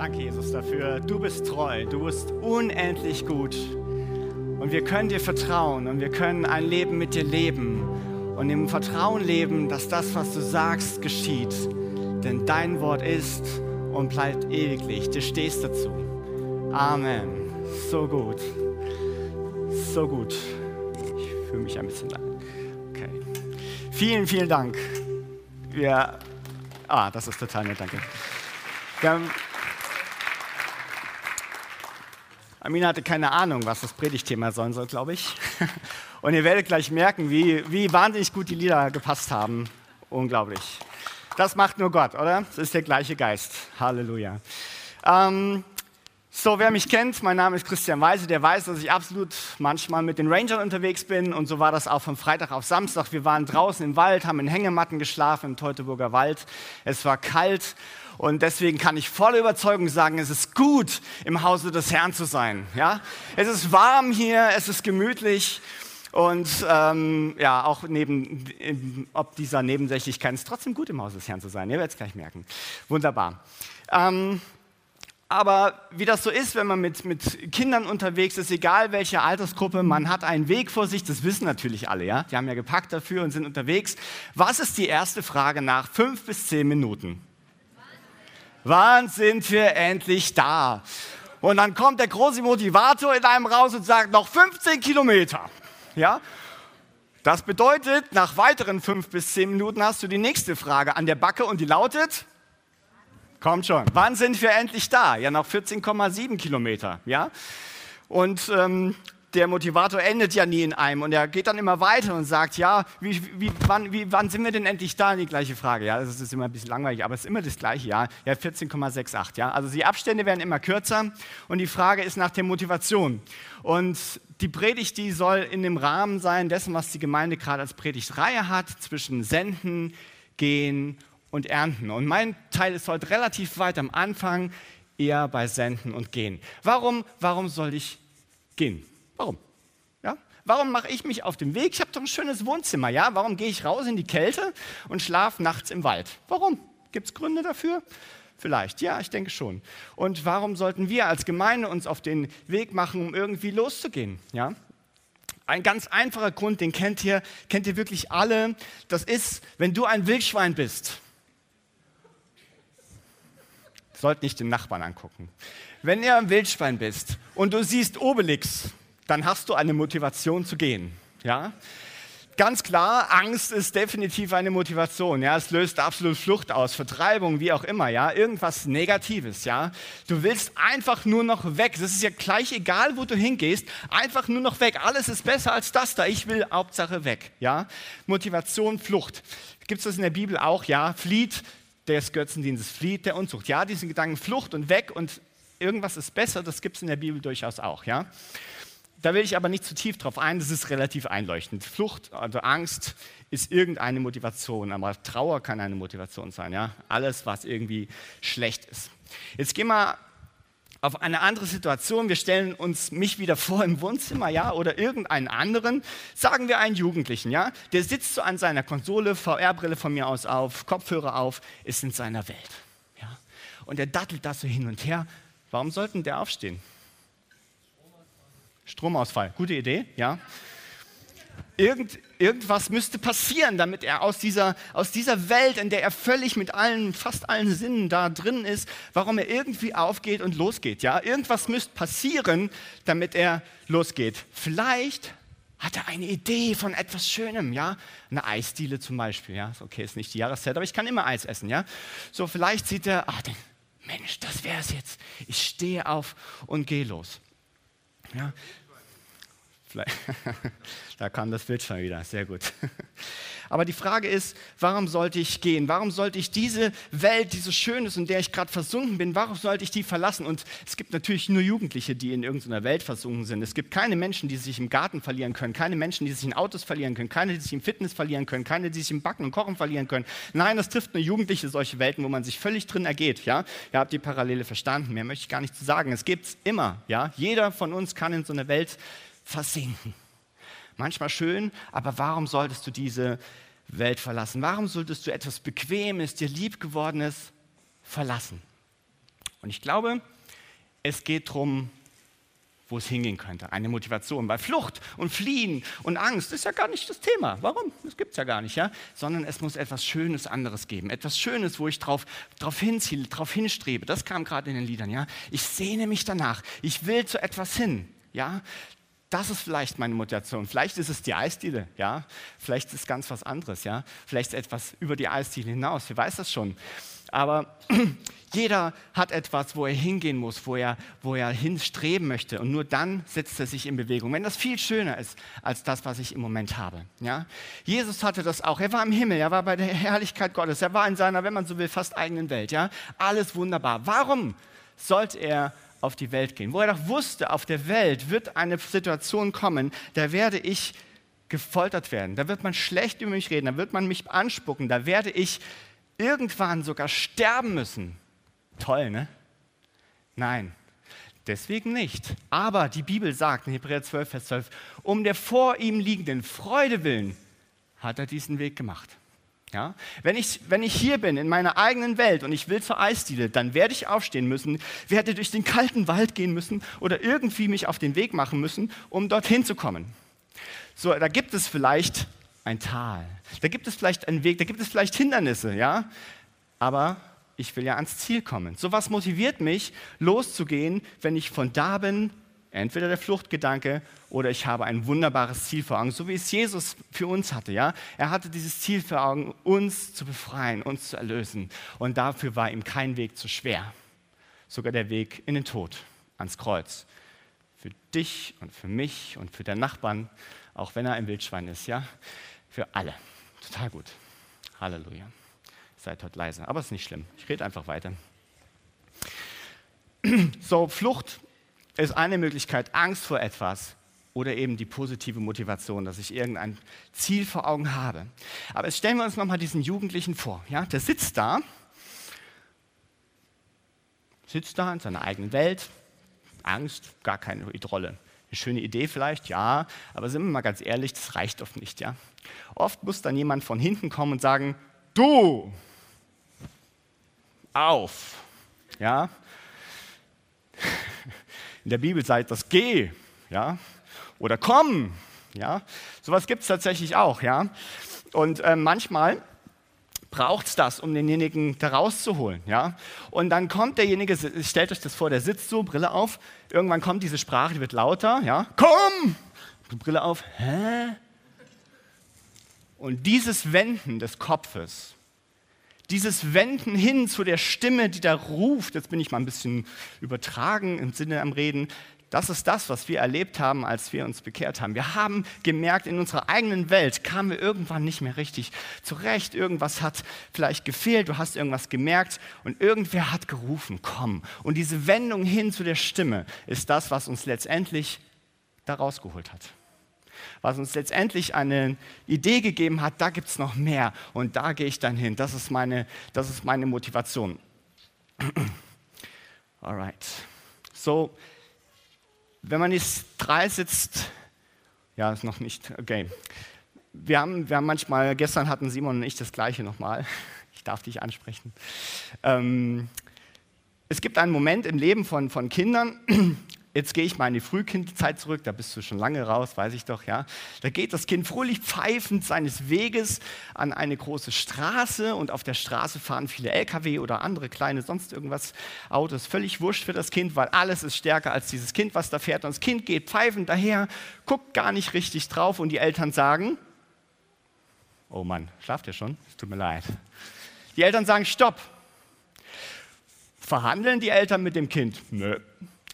Danke, Jesus, dafür. Du bist treu, du bist unendlich gut. Und wir können dir vertrauen und wir können ein Leben mit dir leben und im Vertrauen leben, dass das, was du sagst, geschieht. Denn dein Wort ist und bleibt ewiglich. Du stehst dazu. Amen. So gut. So gut. Ich fühle mich ein bisschen lang. Okay. Vielen, vielen Dank. Wir, ah, das ist total nett, danke. Wir haben, Amina hatte keine Ahnung, was das Predigtthema sein soll, glaube ich. Und ihr werdet gleich merken, wie, wie wahnsinnig gut die Lieder gepasst haben. Unglaublich. Das macht nur Gott, oder? Das ist der gleiche Geist. Halleluja. Ähm, so, wer mich kennt, mein Name ist Christian Weise, der weiß, dass ich absolut manchmal mit den Rangern unterwegs bin und so war das auch von Freitag auf Samstag. Wir waren draußen im Wald, haben in Hängematten geschlafen im Teutoburger Wald. Es war kalt und deswegen kann ich voller Überzeugung sagen, es ist gut, im Hause des Herrn zu sein. Ja? Es ist warm hier, es ist gemütlich und ähm, ja, auch neben, ob dieser Nebensächlichkeit ist trotzdem gut, im Hause des Herrn zu sein. Ihr werdet es gleich merken. Wunderbar. Ähm, aber wie das so ist, wenn man mit, mit Kindern unterwegs ist, egal welche Altersgruppe, man hat einen Weg vor sich, das wissen natürlich alle, ja? Die haben ja gepackt dafür und sind unterwegs. Was ist die erste Frage nach fünf bis zehn Minuten? Wann sind wir endlich da? Und dann kommt der große Motivator in einem raus und sagt, noch 15 Kilometer. Ja? Das bedeutet, nach weiteren fünf bis zehn Minuten hast du die nächste Frage an der Backe und die lautet, kommt schon, wann sind wir endlich da? Ja, noch 14,7 Kilometer. Ja? Und ähm, der Motivator endet ja nie in einem und er geht dann immer weiter und sagt, ja, wie, wie, wann, wie, wann sind wir denn endlich da? Die gleiche Frage, ja, das ist immer ein bisschen langweilig, aber es ist immer das gleiche, ja, ja 14,68, ja, also die Abstände werden immer kürzer und die Frage ist nach der Motivation und die Predigt, die soll in dem Rahmen sein dessen, was die Gemeinde gerade als Predigtreihe hat, zwischen Senden, Gehen und Ernten und mein Teil ist heute relativ weit am Anfang, eher bei Senden und Gehen. Warum, warum soll ich gehen? Warum? Ja? Warum mache ich mich auf den Weg? Ich habe doch ein schönes Wohnzimmer. Ja? Warum gehe ich raus in die Kälte und schlafe nachts im Wald? Warum? Gibt es Gründe dafür? Vielleicht, ja, ich denke schon. Und warum sollten wir als Gemeinde uns auf den Weg machen, um irgendwie loszugehen? Ja? Ein ganz einfacher Grund, den kennt ihr, kennt ihr wirklich alle. Das ist, wenn du ein Wildschwein bist. Sollt nicht den Nachbarn angucken. Wenn ihr ein Wildschwein bist und du siehst Obelix, dann hast du eine Motivation zu gehen. Ja? Ganz klar, Angst ist definitiv eine Motivation. Ja, es löst absolut Flucht aus, Vertreibung, wie auch immer. Ja, irgendwas Negatives. Ja, du willst einfach nur noch weg. Das ist ja gleich egal, wo du hingehst. Einfach nur noch weg. Alles ist besser als das da. Ich will Hauptsache weg. Ja, Motivation, Flucht. Gibt es das in der Bibel auch? Ja, flieht des Götzendienstes, flieht der Unzucht. Ja, diesen Gedanken Flucht und weg und irgendwas ist besser. Das gibt es in der Bibel durchaus auch. Ja. Da will ich aber nicht zu tief drauf ein, das ist relativ einleuchtend. Flucht, also Angst, ist irgendeine Motivation, aber Trauer kann eine Motivation sein. Ja? Alles, was irgendwie schlecht ist. Jetzt gehen wir auf eine andere Situation. Wir stellen uns mich wieder vor im Wohnzimmer, ja, oder irgendeinen anderen. Sagen wir einen Jugendlichen, ja, der sitzt so an seiner Konsole, VR-Brille von mir aus auf, Kopfhörer auf, ist in seiner Welt, ja. Und der dattelt da so hin und her. Warum sollten der aufstehen? Stromausfall, gute Idee, ja. Irgend, irgendwas müsste passieren, damit er aus dieser, aus dieser Welt, in der er völlig mit allen, fast allen Sinnen da drin ist, warum er irgendwie aufgeht und losgeht. Ja? Irgendwas müsste passieren, damit er losgeht. Vielleicht hat er eine Idee von etwas Schönem, ja? Eine Eisdiele zum Beispiel, ja? Okay, ist nicht die Jahreszeit, aber ich kann immer Eis essen, ja? So, vielleicht sieht er, ach, Mensch, das wäre es jetzt. Ich stehe auf und gehe los. Ja, da kam das Bild schon wieder, sehr gut. Aber die Frage ist, warum sollte ich gehen? Warum sollte ich diese Welt, die so schön ist, in der ich gerade versunken bin, warum sollte ich die verlassen? Und es gibt natürlich nur Jugendliche, die in irgendeiner Welt versunken sind. Es gibt keine Menschen, die sich im Garten verlieren können, keine Menschen, die sich in Autos verlieren können, keine, die sich im Fitness verlieren können, keine, die sich im Backen und Kochen verlieren können. Nein, das trifft nur Jugendliche, solche Welten, wo man sich völlig drin ergeht. Ja? Ihr habt die Parallele verstanden, mehr möchte ich gar nicht zu sagen. Es gibt es immer. Ja? Jeder von uns kann in so eine Welt versinken. Manchmal schön, aber warum solltest du diese Welt verlassen? Warum solltest du etwas Bequemes, dir liebgewordenes verlassen? Und ich glaube, es geht darum, wo es hingehen könnte. Eine Motivation. Bei Flucht und Fliehen und Angst ist ja gar nicht das Thema. Warum? Das gibt es ja gar nicht, ja? Sondern es muss etwas Schönes anderes geben. Etwas Schönes, wo ich drauf, drauf hinziele, drauf hinstrebe. Das kam gerade in den Liedern, ja? Ich sehne mich danach. Ich will zu etwas hin, ja? Das ist vielleicht meine Motivation. Vielleicht ist es die Eisdiele, ja? Vielleicht ist es ganz was anderes, ja? Vielleicht etwas über die Eisdiele hinaus. Wer weiß das schon? Aber jeder hat etwas, wo er hingehen muss, wo er, wo er hinstreben möchte. Und nur dann setzt er sich in Bewegung. Wenn das viel schöner ist als das, was ich im Moment habe. Ja? Jesus hatte das auch. Er war im Himmel, er war bei der Herrlichkeit Gottes. Er war in seiner, wenn man so will, fast eigenen Welt. Ja? Alles wunderbar. Warum sollte er auf die Welt gehen? Wo er doch wusste, auf der Welt wird eine Situation kommen, da werde ich gefoltert werden. Da wird man schlecht über mich reden. Da wird man mich anspucken. Da werde ich irgendwann sogar sterben müssen. Toll, ne? Nein, deswegen nicht. Aber die Bibel sagt in Hebräer 12, Vers 12, um der vor ihm liegenden Freude willen hat er diesen Weg gemacht. Ja? Wenn, ich, wenn ich hier bin in meiner eigenen Welt und ich will zur Eisdiele, dann werde ich aufstehen müssen, werde durch den kalten Wald gehen müssen oder irgendwie mich auf den Weg machen müssen, um dorthin zu kommen. So, da gibt es vielleicht ein Tal. Da gibt es vielleicht einen Weg, da gibt es vielleicht Hindernisse, ja? Aber ich will ja ans Ziel kommen. So was motiviert mich, loszugehen, wenn ich von da bin, entweder der Fluchtgedanke oder ich habe ein wunderbares Ziel vor Augen, so wie es Jesus für uns hatte, ja? Er hatte dieses Ziel vor Augen, uns zu befreien, uns zu erlösen. Und dafür war ihm kein Weg zu schwer. Sogar der Weg in den Tod, ans Kreuz. Für dich und für mich und für den Nachbarn, auch wenn er ein Wildschwein ist, ja? Für alle. Total gut. Halleluja. Seid heute leise, aber es ist nicht schlimm. Ich rede einfach weiter. So, Flucht ist eine Möglichkeit, Angst vor etwas oder eben die positive Motivation, dass ich irgendein Ziel vor Augen habe. Aber jetzt stellen wir uns nochmal diesen Jugendlichen vor. Ja? Der sitzt da, sitzt da in seiner eigenen Welt, Angst, gar keine Rolle. Eine schöne Idee vielleicht, ja, aber sind wir mal ganz ehrlich, das reicht oft nicht. Ja? Oft muss dann jemand von hinten kommen und sagen, du, auf. Ja? In der Bibel sagt das geh, ja? Oder komm, ja? Sowas gibt es tatsächlich auch, ja? Und äh, manchmal braucht es das, um denjenigen da rauszuholen. Ja? Und dann kommt derjenige, stellt euch das vor, der sitzt so, Brille auf, irgendwann kommt diese Sprache, die wird lauter, ja? komm! Brille auf, hä? Und dieses Wenden des Kopfes, dieses Wenden hin zu der Stimme, die da ruft, jetzt bin ich mal ein bisschen übertragen im Sinne am Reden, das ist das, was wir erlebt haben, als wir uns bekehrt haben. Wir haben gemerkt, in unserer eigenen Welt kamen wir irgendwann nicht mehr richtig zurecht. Irgendwas hat vielleicht gefehlt, du hast irgendwas gemerkt und irgendwer hat gerufen, komm. Und diese Wendung hin zu der Stimme ist das, was uns letztendlich da rausgeholt hat was uns letztendlich eine Idee gegeben hat, da gibt es noch mehr und da gehe ich dann hin. Das ist meine, das ist meine Motivation. Alright. So, wenn man jetzt drei sitzt, ja, ist noch nicht, okay. Wir haben, wir haben manchmal, gestern hatten Simon und ich das Gleiche nochmal. Ich darf dich ansprechen. Ähm, es gibt einen Moment im Leben von, von Kindern, Jetzt gehe ich mal in die Frühkindzeit zurück, da bist du schon lange raus, weiß ich doch, ja. Da geht das Kind fröhlich pfeifend seines Weges an eine große Straße und auf der Straße fahren viele LKW oder andere kleine, sonst irgendwas Autos. Völlig wurscht für das Kind, weil alles ist stärker als dieses Kind, was da fährt. Und das Kind geht pfeifend daher, guckt gar nicht richtig drauf und die Eltern sagen, oh Mann, schlaft ihr schon? Es tut mir leid. Die Eltern sagen, stopp. Verhandeln die Eltern mit dem Kind? Nö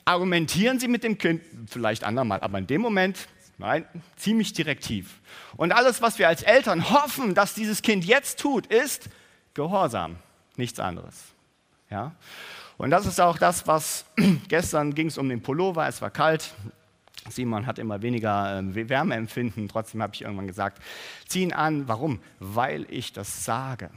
argumentieren sie mit dem Kind, vielleicht andermal, aber in dem Moment, nein, ziemlich direktiv. Und alles, was wir als Eltern hoffen, dass dieses Kind jetzt tut, ist Gehorsam, nichts anderes. Ja? Und das ist auch das, was gestern ging es um den Pullover, es war kalt. Simon hat immer weniger äh, Wärmeempfinden, trotzdem habe ich irgendwann gesagt, zieh ihn an. Warum? Weil ich das sage.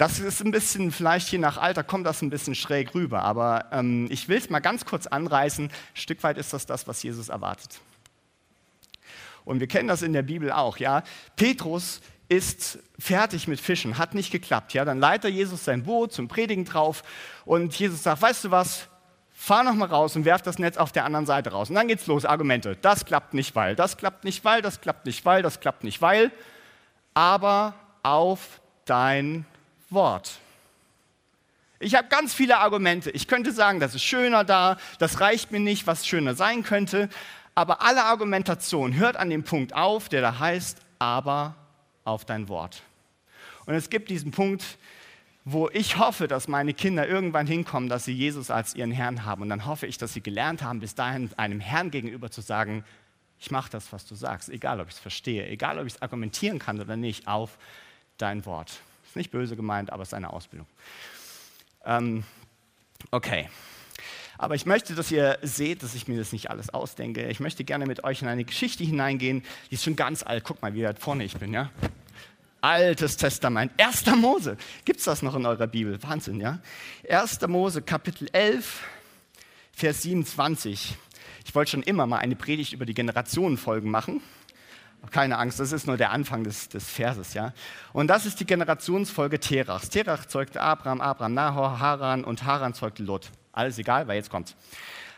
Das ist ein bisschen, vielleicht je nach Alter kommt das ein bisschen schräg rüber, aber ähm, ich will es mal ganz kurz anreißen. Ein Stück weit ist das das, was Jesus erwartet. Und wir kennen das in der Bibel auch, ja. Petrus ist fertig mit Fischen, hat nicht geklappt. Ja, dann leitet Jesus sein Boot zum Predigen drauf und Jesus sagt, weißt du was, fahr noch mal raus und werf das Netz auf der anderen Seite raus. Und dann geht's los, Argumente. Das klappt nicht, weil, das klappt nicht, weil, das klappt nicht, weil, das klappt nicht, weil. Aber auf dein Wort. Ich habe ganz viele Argumente. Ich könnte sagen, das ist schöner da, das reicht mir nicht, was schöner sein könnte. Aber alle Argumentation hört an dem Punkt auf, der da heißt, aber auf dein Wort. Und es gibt diesen Punkt, wo ich hoffe, dass meine Kinder irgendwann hinkommen, dass sie Jesus als ihren Herrn haben. Und dann hoffe ich, dass sie gelernt haben, bis dahin einem Herrn gegenüber zu sagen, ich mache das, was du sagst, egal ob ich es verstehe, egal ob ich es argumentieren kann oder nicht, auf dein Wort. Ist nicht böse gemeint, aber es ist eine Ausbildung. Ähm, okay. Aber ich möchte, dass ihr seht, dass ich mir das nicht alles ausdenke. Ich möchte gerne mit euch in eine Geschichte hineingehen, die ist schon ganz alt. Guck mal, wie weit vorne ich bin, ja? Altes Testament, 1. Mose. Gibt es das noch in eurer Bibel? Wahnsinn, ja? 1. Mose, Kapitel 11, Vers 27. Ich wollte schon immer mal eine Predigt über die Generationenfolgen machen. Keine Angst, das ist nur der Anfang des, des Verses, ja. Und das ist die Generationsfolge Terachs. Terach zeugte Abraham, Abraham Nahor, Haran und Haran zeugte Lot. Alles egal, weil jetzt kommt's.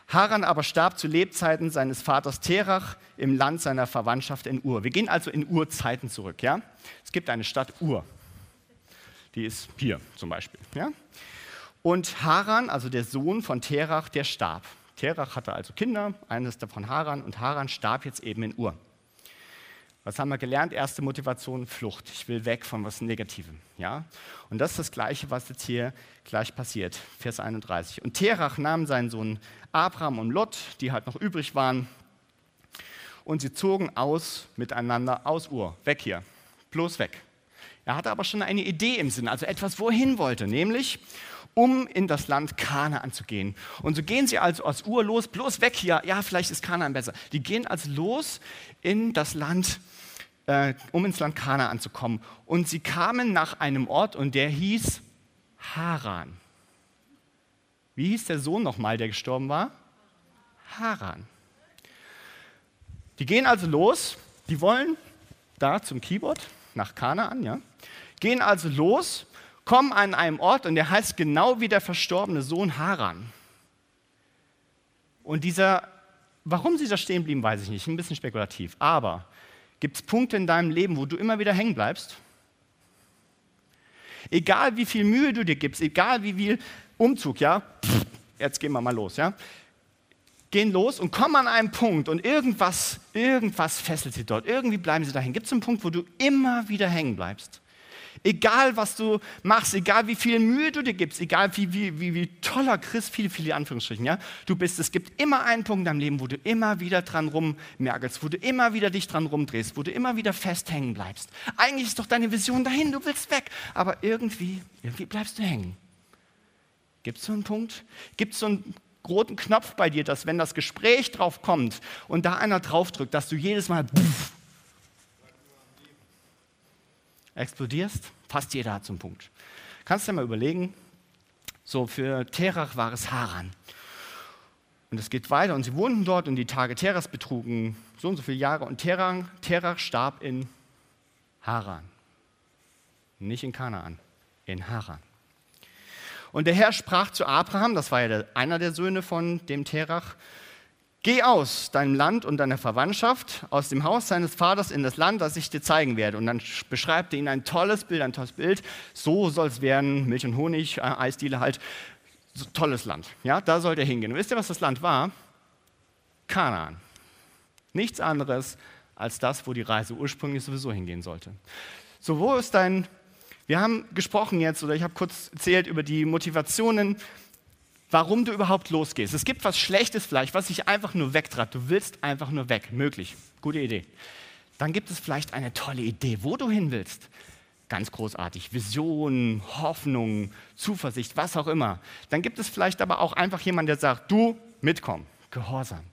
Haran aber starb zu Lebzeiten seines Vaters Terach im Land seiner Verwandtschaft in Ur. Wir gehen also in Urzeiten zurück. Ja? Es gibt eine Stadt Ur. Die ist hier zum Beispiel. Ja? Und Haran, also der Sohn von Terach, der starb. Terach hatte also Kinder, eines davon Haran, und Haran starb jetzt eben in Ur. Was haben wir gelernt? Erste Motivation, Flucht. Ich will weg von was Negativem. Ja? Und das ist das Gleiche, was jetzt hier gleich passiert. Vers 31. Und Terach nahm seinen Sohn Abraham und Lot, die halt noch übrig waren, und sie zogen aus miteinander aus Ur. Weg hier. Bloß weg. Er hatte aber schon eine Idee im Sinn, also etwas, wohin wollte, nämlich um in das Land Kanaan zu gehen. Und so gehen sie also aus Ur los, bloß weg hier. Ja, vielleicht ist Kanaan besser. Die gehen also los in das Land äh, um ins Land Kana anzukommen. Und sie kamen nach einem Ort und der hieß Haran. Wie hieß der Sohn nochmal, der gestorben war? Haran. Die gehen also los, die wollen da zum Keyboard nach Kanaan, ja. Gehen also los, kommen an einem Ort und der heißt genau wie der verstorbene Sohn Haran. Und dieser, warum sie da stehen blieben, weiß ich nicht, ein bisschen spekulativ. Aber Gibt es Punkte in deinem Leben, wo du immer wieder hängen bleibst? Egal wie viel Mühe du dir gibst, egal wie viel Umzug, ja, jetzt gehen wir mal los, ja. Gehen los und kommen an einen Punkt und irgendwas, irgendwas fesselt sie dort. Irgendwie bleiben sie dahin. Gibt es einen Punkt, wo du immer wieder hängen bleibst? Egal, was du machst, egal, wie viel Mühe du dir gibst, egal, wie, wie, wie, wie toller Christ, viele, viele Anführungsstrichen, ja, du bist, es gibt immer einen Punkt in deinem Leben, wo du immer wieder dran rummerkelst, wo du immer wieder dich dran rumdrehst, wo du immer wieder festhängen bleibst. Eigentlich ist doch deine Vision dahin, du willst weg, aber irgendwie, irgendwie bleibst du hängen. Gibt es so einen Punkt? Gibt es so einen roten Knopf bei dir, dass wenn das Gespräch drauf kommt und da einer draufdrückt, dass du jedes Mal pff, explodierst, fast jeder hat so Punkt. Kannst du dir mal überlegen, so für Terach war es Haran. Und es geht weiter und sie wohnten dort und die Tage Terachs betrugen so und so viele Jahre und Terach, Terach starb in Haran. Nicht in Kanaan, in Haran. Und der Herr sprach zu Abraham, das war ja einer der Söhne von dem Terach, Geh aus deinem Land und deiner Verwandtschaft, aus dem Haus deines Vaters in das Land, das ich dir zeigen werde. Und dann beschreibt er ihnen ein tolles Bild, ein tolles Bild. So soll es werden, Milch und Honig, äh, Eisdiele halt. So, tolles Land. Ja, da sollt ihr hingehen. Und wisst ihr, was das Land war? Kanaan. Nichts anderes als das, wo die Reise ursprünglich sowieso hingehen sollte. So, wo ist dein wir haben gesprochen jetzt, oder ich habe kurz erzählt über die Motivationen warum du überhaupt losgehst. Es gibt was Schlechtes vielleicht, was dich einfach nur wegtreibt. Du willst einfach nur weg. Möglich. Gute Idee. Dann gibt es vielleicht eine tolle Idee, wo du hin willst. Ganz großartig. Vision, Hoffnung, Zuversicht, was auch immer. Dann gibt es vielleicht aber auch einfach jemanden, der sagt, du mitkommen. Gehorsam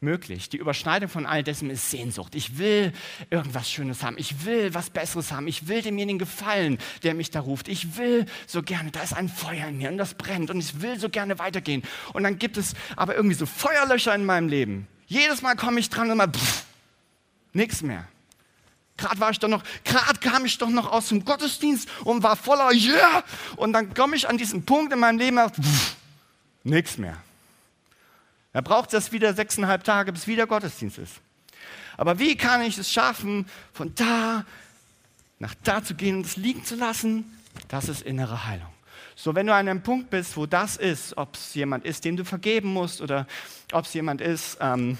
möglich. Die Überschneidung von all dessen ist Sehnsucht. Ich will irgendwas Schönes haben. Ich will was Besseres haben. Ich will demjenigen gefallen, der mich da ruft. Ich will so gerne, da ist ein Feuer in mir und das brennt und ich will so gerne weitergehen. Und dann gibt es aber irgendwie so Feuerlöcher in meinem Leben. Jedes Mal komme ich dran und mal, pff, nichts mehr. Gerade war ich doch noch, gerade kam ich doch noch aus dem Gottesdienst und war voller Yeah. Und dann komme ich an diesen Punkt in meinem Leben, nichts mehr. Er braucht das wieder sechseinhalb Tage, bis wieder Gottesdienst ist. Aber wie kann ich es schaffen, von da nach da zu gehen und es liegen zu lassen? Das ist innere Heilung. So, wenn du an einem Punkt bist, wo das ist, ob es jemand ist, dem du vergeben musst oder ob es jemand ist, ähm,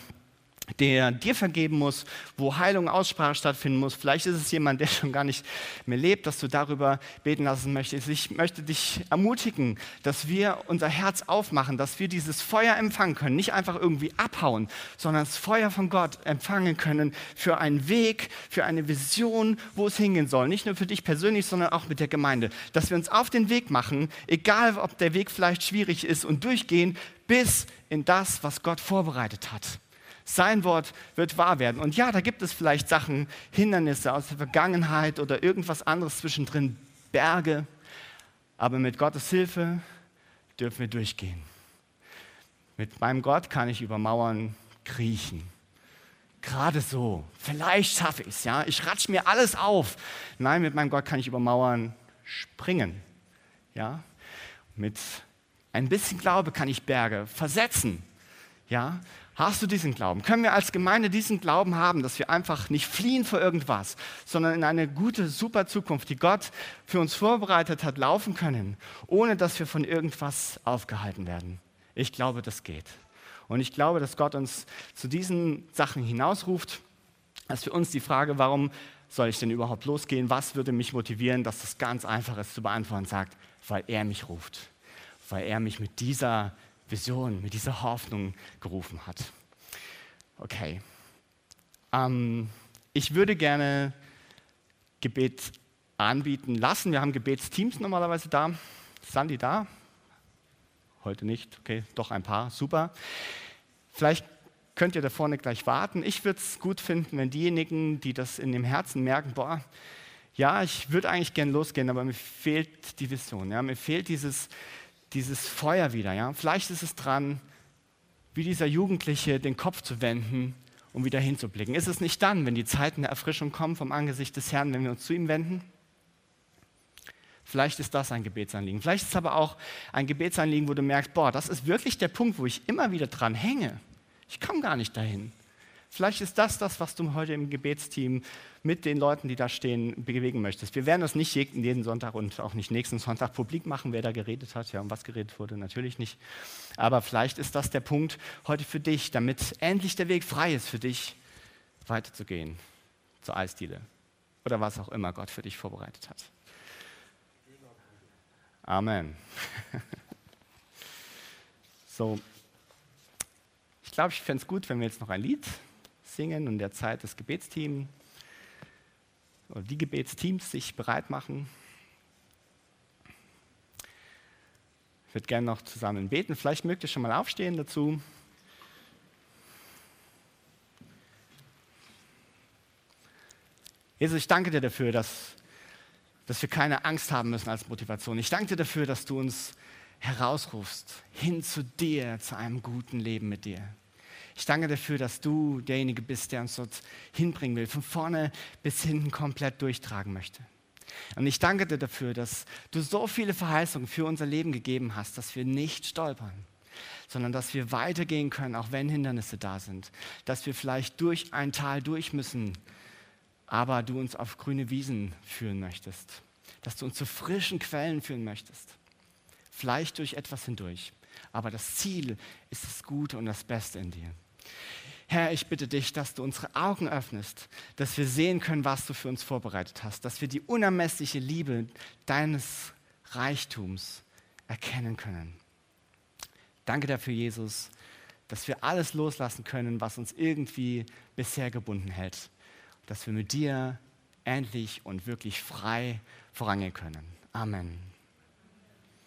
der dir vergeben muss, wo Heilung, Aussprache stattfinden muss. Vielleicht ist es jemand, der schon gar nicht mehr lebt, dass du darüber beten lassen möchtest. Ich möchte dich ermutigen, dass wir unser Herz aufmachen, dass wir dieses Feuer empfangen können, nicht einfach irgendwie abhauen, sondern das Feuer von Gott empfangen können für einen Weg, für eine Vision, wo es hingehen soll. Nicht nur für dich persönlich, sondern auch mit der Gemeinde. Dass wir uns auf den Weg machen, egal ob der Weg vielleicht schwierig ist und durchgehen, bis in das, was Gott vorbereitet hat. Sein Wort wird wahr werden. Und ja, da gibt es vielleicht Sachen, Hindernisse aus der Vergangenheit oder irgendwas anderes zwischendrin, Berge. Aber mit Gottes Hilfe dürfen wir durchgehen. Mit meinem Gott kann ich über Mauern kriechen. Gerade so. Vielleicht schaffe ich es, ja. Ich ratsch mir alles auf. Nein, mit meinem Gott kann ich über Mauern springen. Ja. Mit ein bisschen Glaube kann ich Berge versetzen. Ja. Hast du diesen Glauben? Können wir als Gemeinde diesen Glauben haben, dass wir einfach nicht fliehen vor irgendwas, sondern in eine gute, super Zukunft, die Gott für uns vorbereitet hat, laufen können, ohne dass wir von irgendwas aufgehalten werden? Ich glaube, das geht. Und ich glaube, dass Gott uns zu diesen Sachen hinausruft, dass für uns die Frage, warum soll ich denn überhaupt losgehen? Was würde mich motivieren, dass das ganz einfach ist zu beantworten, sagt, weil er mich ruft, weil er mich mit dieser Vision, mit dieser Hoffnung gerufen hat. Okay. Ähm, ich würde gerne Gebet anbieten lassen. Wir haben Gebetsteams normalerweise da. Sandy da? Heute nicht. Okay, doch ein paar. Super. Vielleicht könnt ihr da vorne gleich warten. Ich würde es gut finden, wenn diejenigen, die das in dem Herzen merken, boah, ja, ich würde eigentlich gern losgehen, aber mir fehlt die Vision. Ja, mir fehlt dieses, dieses Feuer wieder. Ja? Vielleicht ist es dran, wie dieser Jugendliche den Kopf zu wenden, um wieder hinzublicken. Ist es nicht dann, wenn die Zeiten der Erfrischung kommen vom Angesicht des Herrn, wenn wir uns zu ihm wenden? Vielleicht ist das ein Gebetsanliegen. Vielleicht ist es aber auch ein Gebetsanliegen, wo du merkst, boah, das ist wirklich der Punkt, wo ich immer wieder dran hänge. Ich komme gar nicht dahin. Vielleicht ist das das, was du heute im Gebetsteam mit den Leuten, die da stehen, bewegen möchtest. Wir werden das nicht jeden Sonntag und auch nicht nächsten Sonntag publik machen, wer da geredet hat, ja, um was geredet wurde, natürlich nicht. Aber vielleicht ist das der Punkt heute für dich, damit endlich der Weg frei ist für dich, weiterzugehen zur Eisdiele oder was auch immer Gott für dich vorbereitet hat. Amen. so, ich glaube, ich fände es gut, wenn wir jetzt noch ein Lied singen und der Zeit das Gebetsteam oder die Gebetsteams sich bereit machen. Ich würde gerne noch zusammen beten. Vielleicht mögt ihr schon mal aufstehen dazu. Jesus, ich danke dir dafür, dass, dass wir keine Angst haben müssen als Motivation. Ich danke dir dafür, dass du uns herausrufst hin zu dir, zu einem guten Leben mit dir. Ich danke dafür, dass du derjenige bist, der uns dort hinbringen will, von vorne bis hinten komplett durchtragen möchte. Und ich danke dir dafür, dass du so viele Verheißungen für unser Leben gegeben hast, dass wir nicht stolpern, sondern dass wir weitergehen können, auch wenn Hindernisse da sind, dass wir vielleicht durch ein Tal durch müssen, aber du uns auf grüne Wiesen führen möchtest, dass du uns zu frischen Quellen führen möchtest, vielleicht durch etwas hindurch. Aber das Ziel ist das Gute und das Beste in dir. Herr, ich bitte dich, dass du unsere Augen öffnest, dass wir sehen können, was du für uns vorbereitet hast, dass wir die unermessliche Liebe deines Reichtums erkennen können. Danke dafür, Jesus, dass wir alles loslassen können, was uns irgendwie bisher gebunden hält, dass wir mit dir endlich und wirklich frei vorangehen können. Amen.